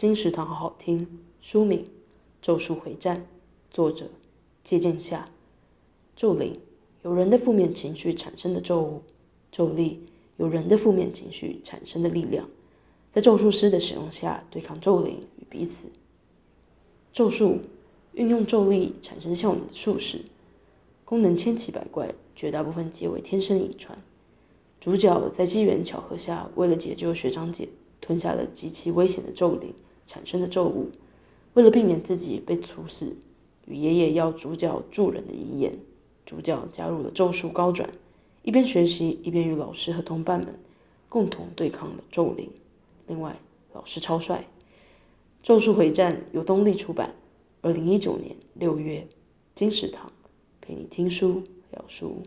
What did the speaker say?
金石堂好好听。书名《咒术回战》，作者：芥见下。咒灵由人的负面情绪产生的咒物，咒力由人的负面情绪产生的力量，在咒术师的使用下对抗咒灵与彼此。咒术运用咒力产生效能的术式，功能千奇百怪，绝大部分皆为天生遗传。主角在机缘巧合下，为了解救学长姐，吞下了极其危险的咒灵产生的咒物。为了避免自己被处死，与爷爷要主角助人的遗言，主角加入了咒术高转，一边学习一边与老师和同伴们共同对抗了咒灵。另外，老师超帅。《咒术回战》由东立出版，二零一九年六月，金石堂陪你听书聊书。